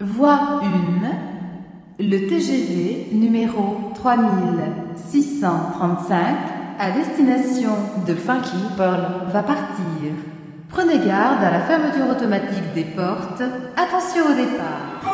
Voie 1. Le TGV numéro 3635 à destination de Funky Pearl va partir. Prenez garde à la fermeture automatique des portes. Attention au départ.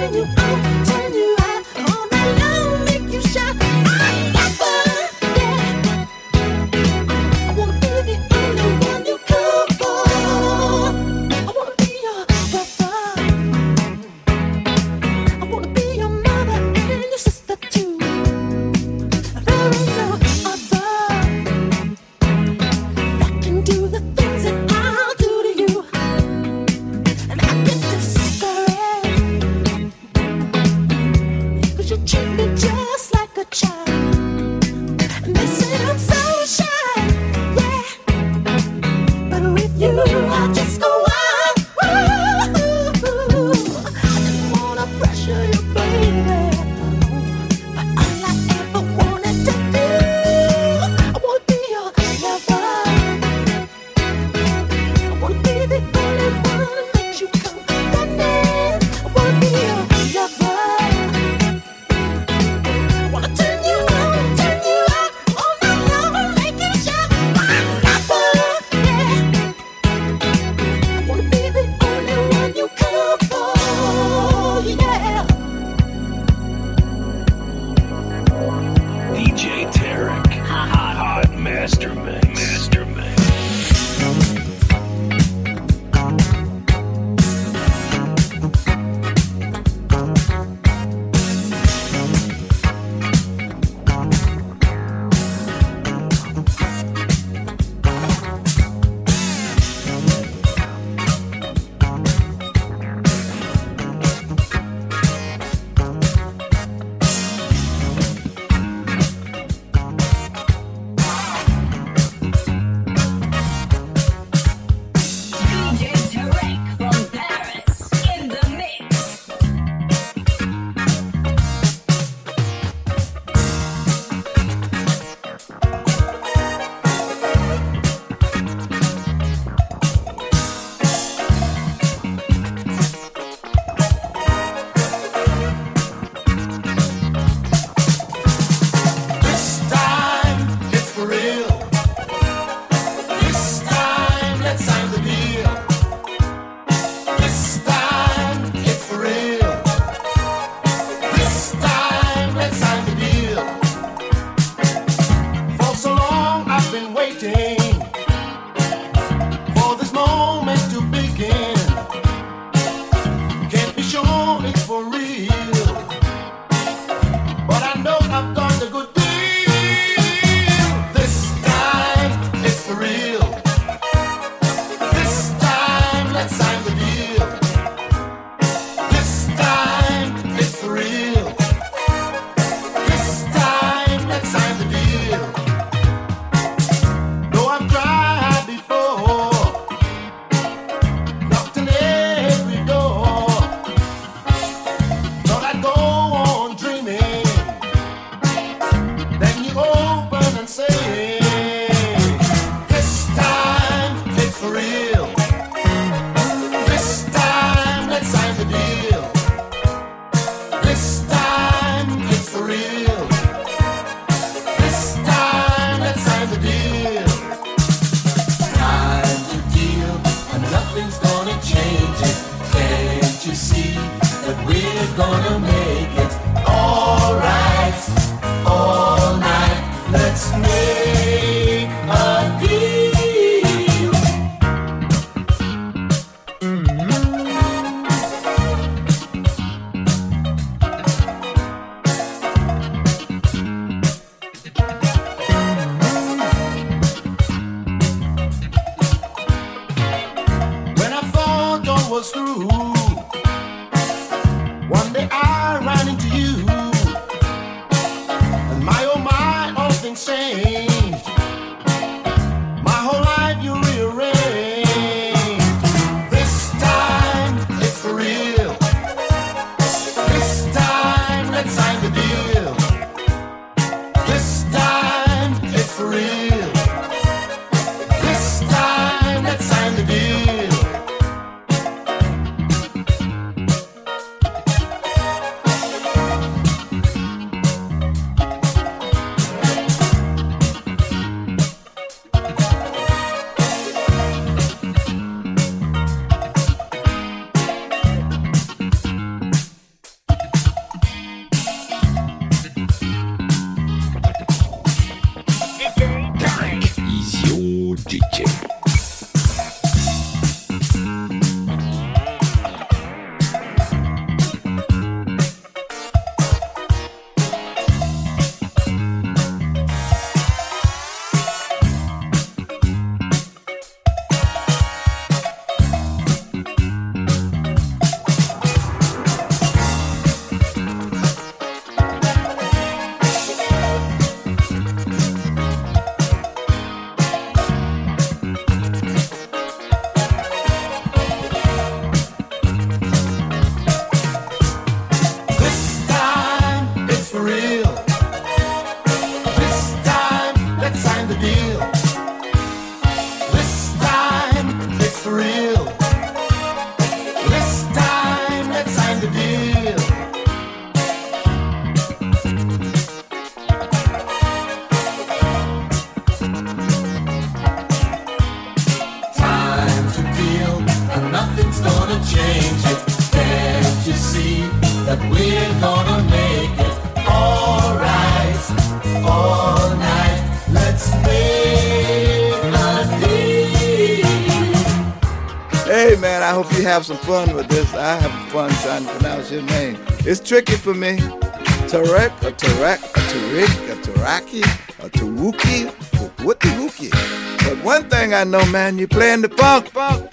you. gonna make some fun with this. I have fun trying to pronounce your name. It's tricky for me. Tarek, a Tarek, a Tarik, a Taraki, a Tawuki, a Wookie. But one thing I know, man, you playing the funk. funk.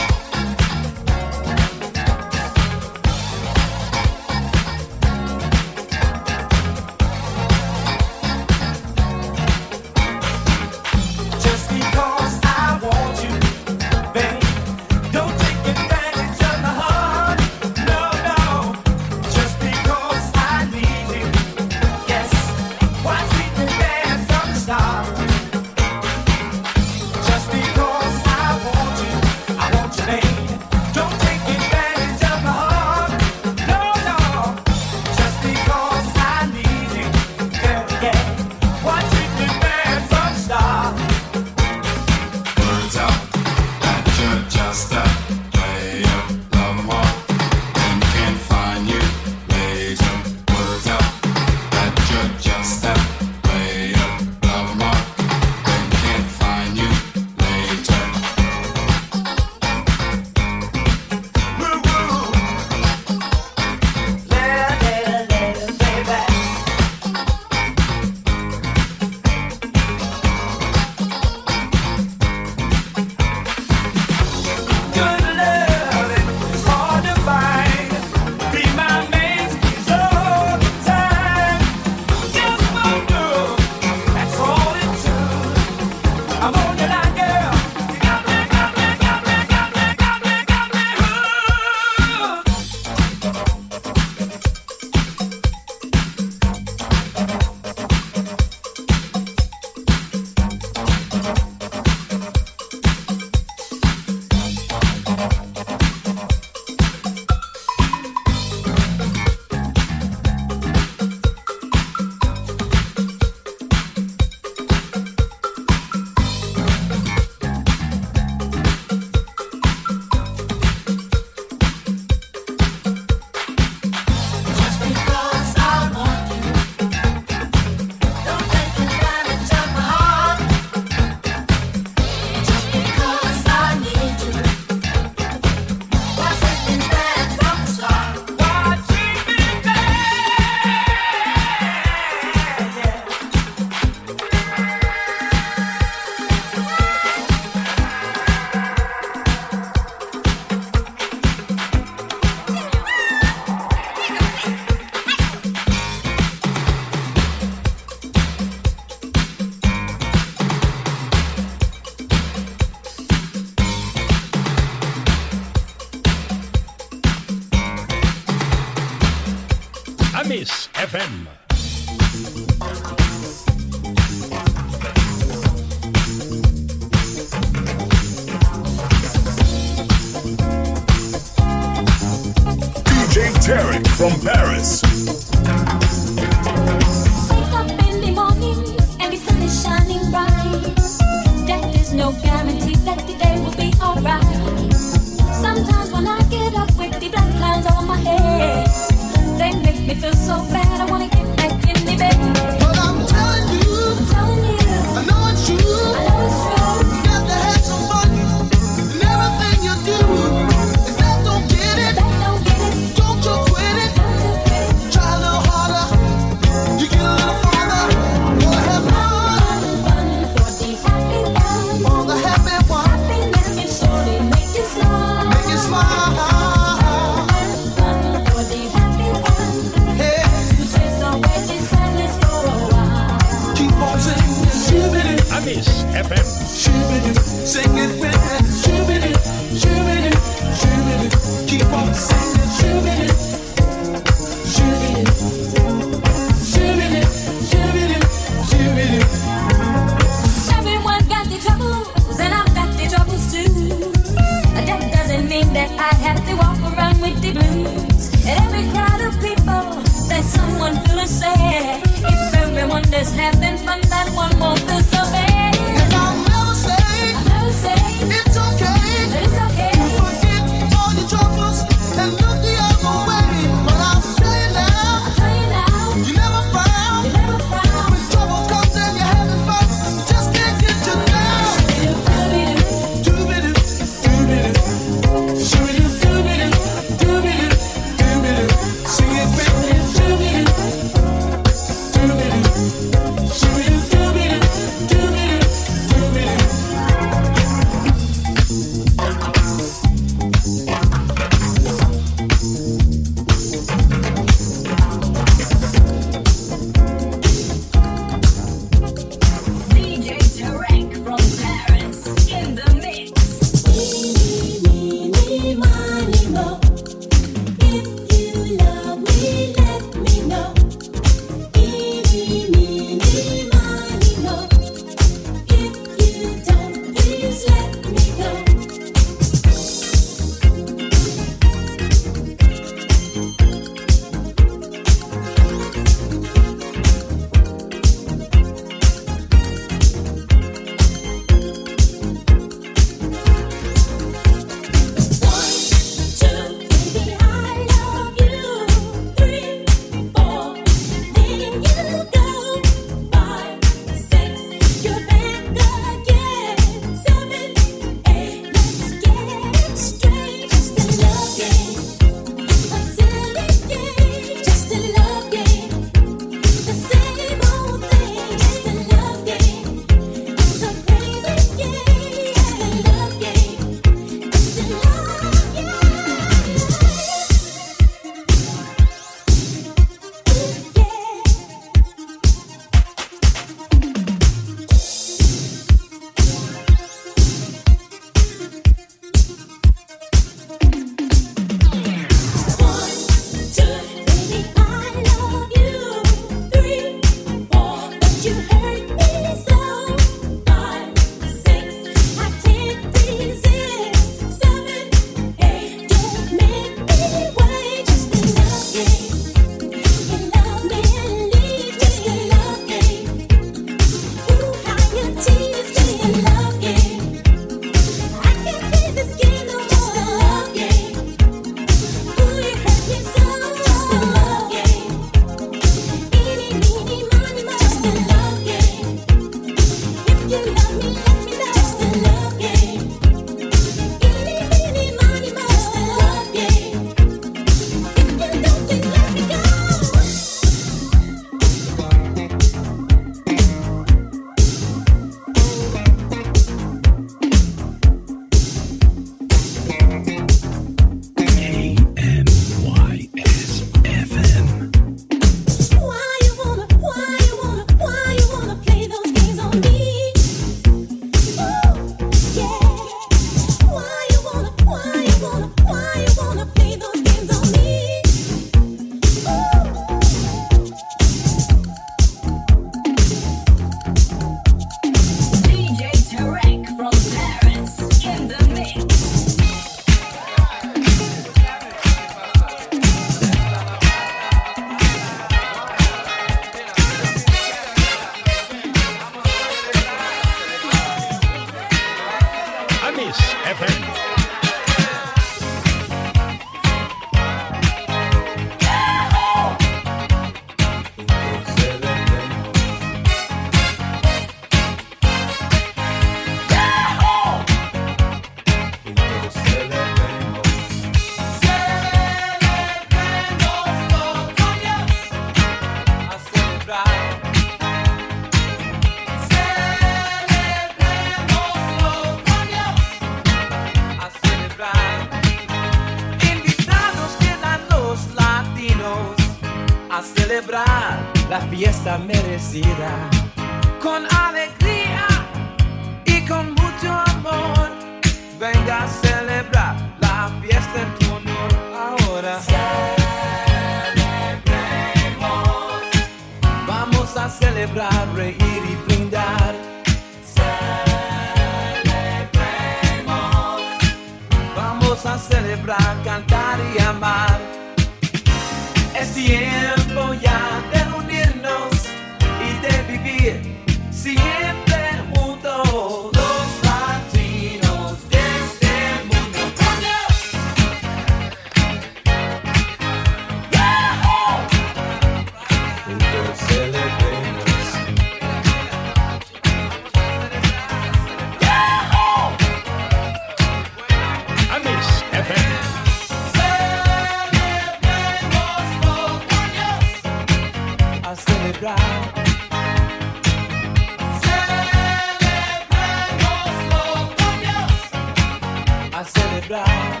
celebrar.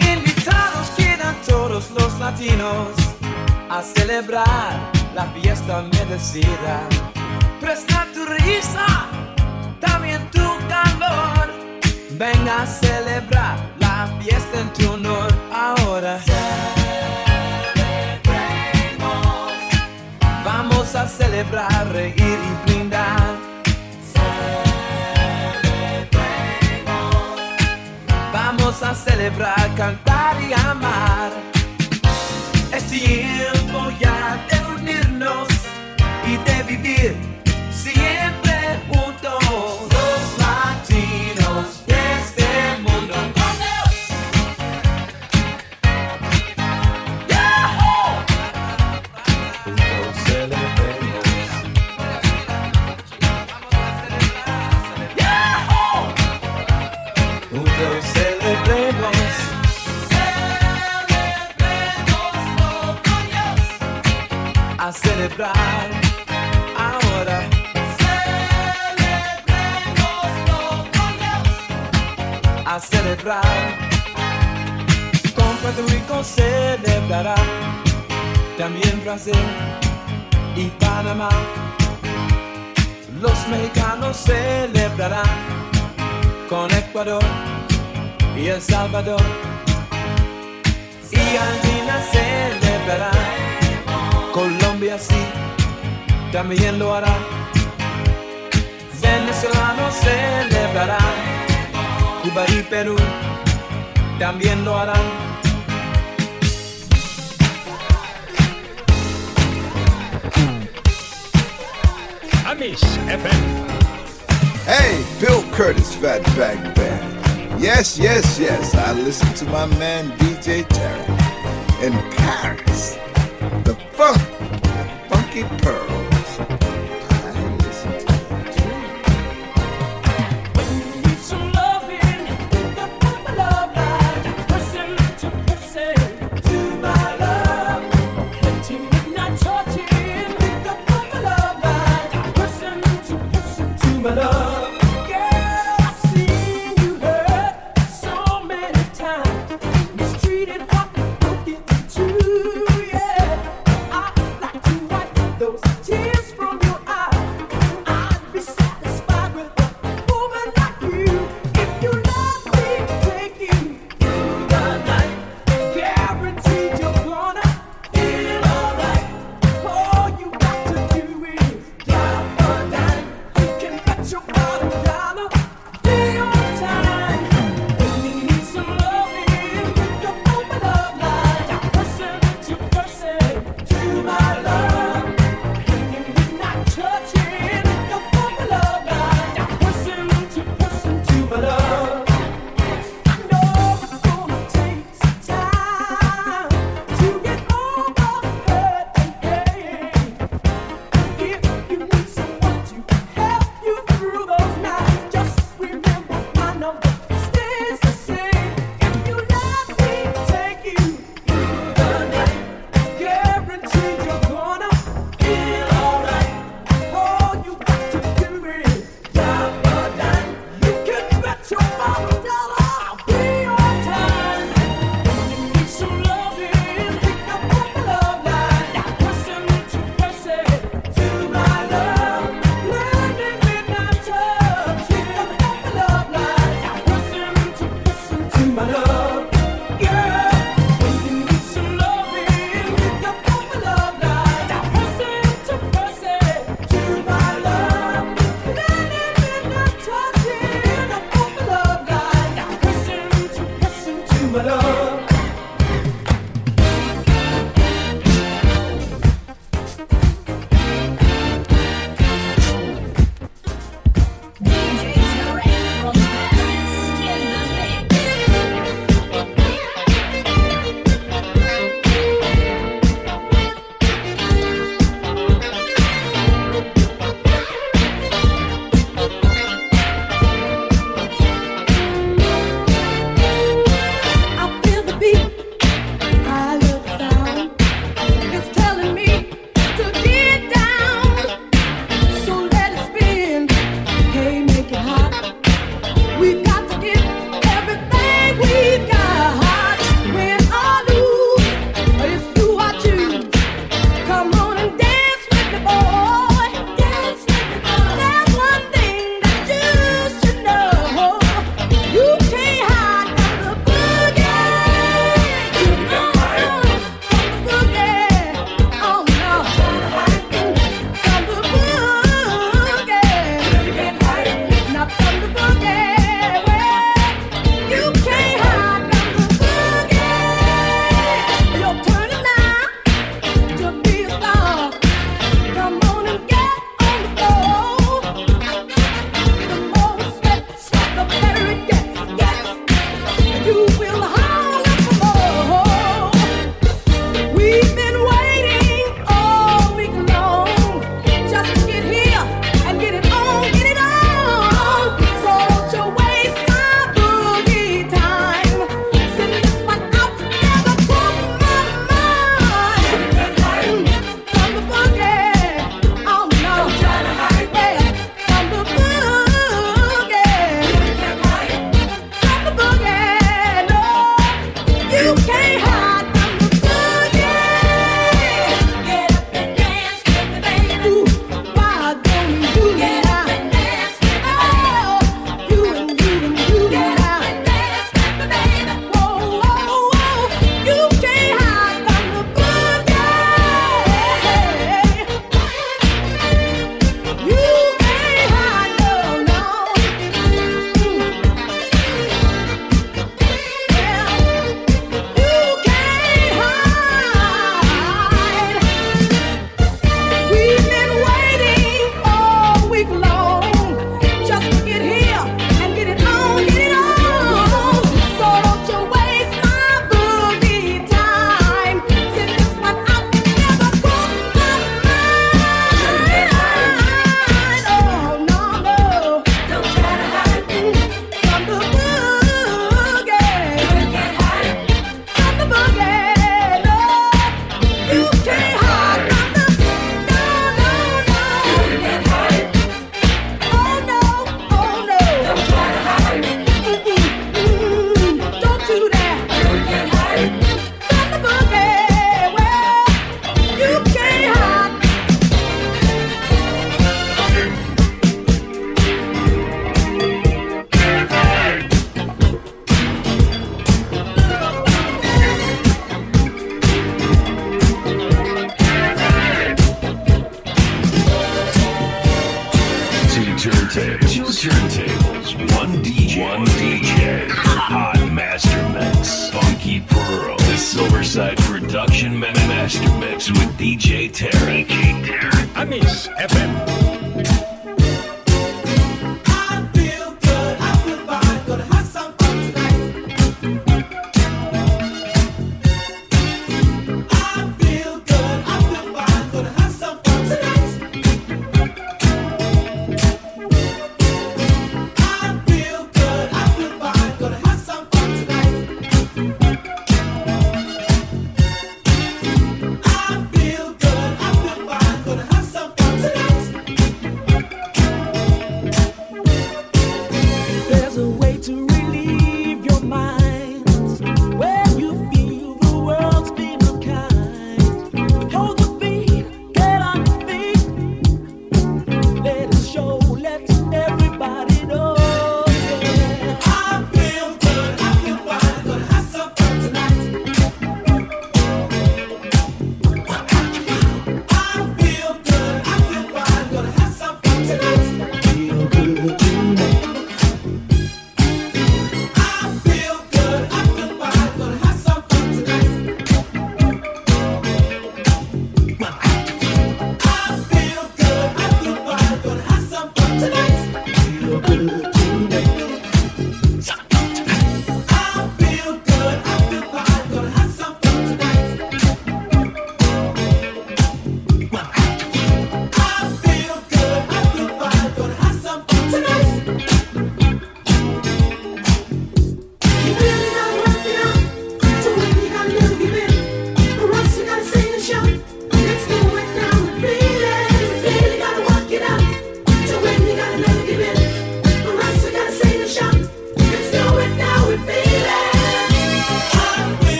Invitados quedan todos los latinos a celebrar la fiesta merecida. Presta tu risa, también tu calor. Venga a celebrar la fiesta en tu honor ahora. Celebremos. Vamos a celebrar, reír y celebrar, cantar y amar. Es tiempo ya de unirnos y de vivir Ahora a celebrar Con Puerto Rico celebrará también Brasil y Panamá. Los mexicanos celebrarán con Ecuador y El Salvador. Y Argentina celebrará. siempre así, también lo hará. Venezolano celebrará, Cuba y Perú también lo harán. Amish FM. Hey, Bill Curtis, Fat Bag Band. Yes, yes, yes, I listen to my man DJ Tarek in Paris. Pearl.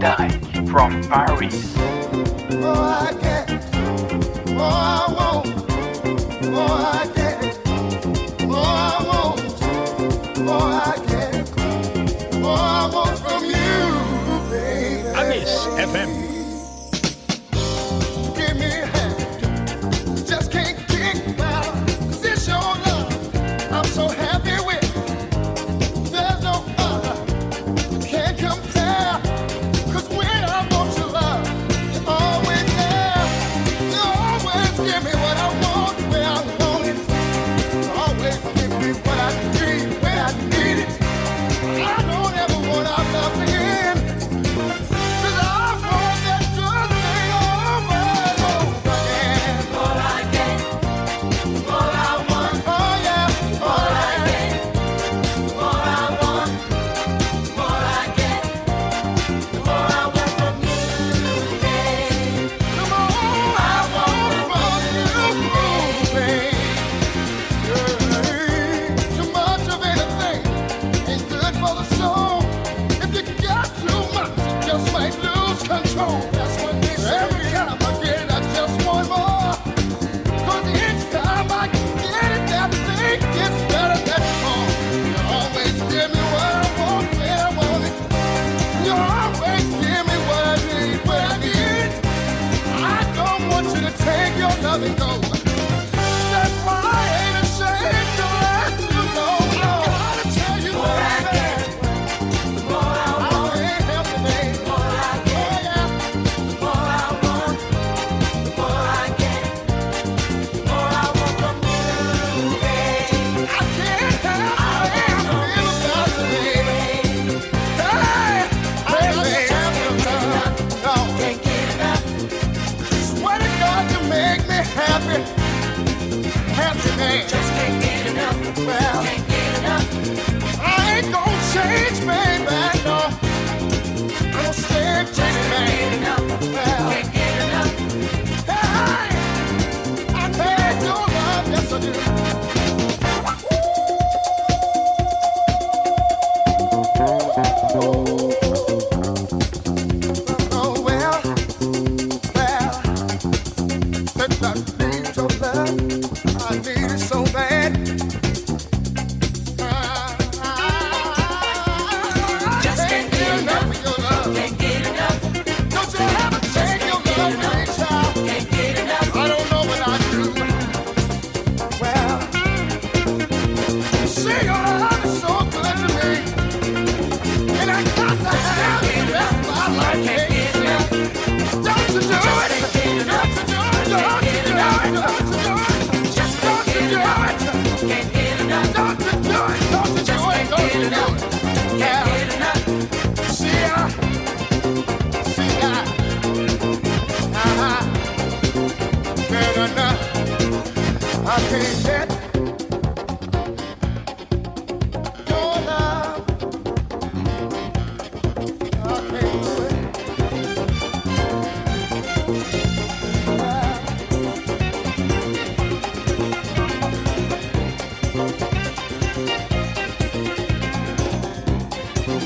die from Paris. Oh, I can't. Oh, I won't. Oh, I can't. FM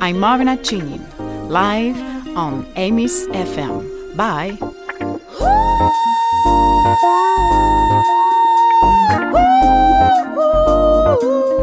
I'm Marina Achinin, live on Amis FM. Bye. Ooh, ooh, ooh.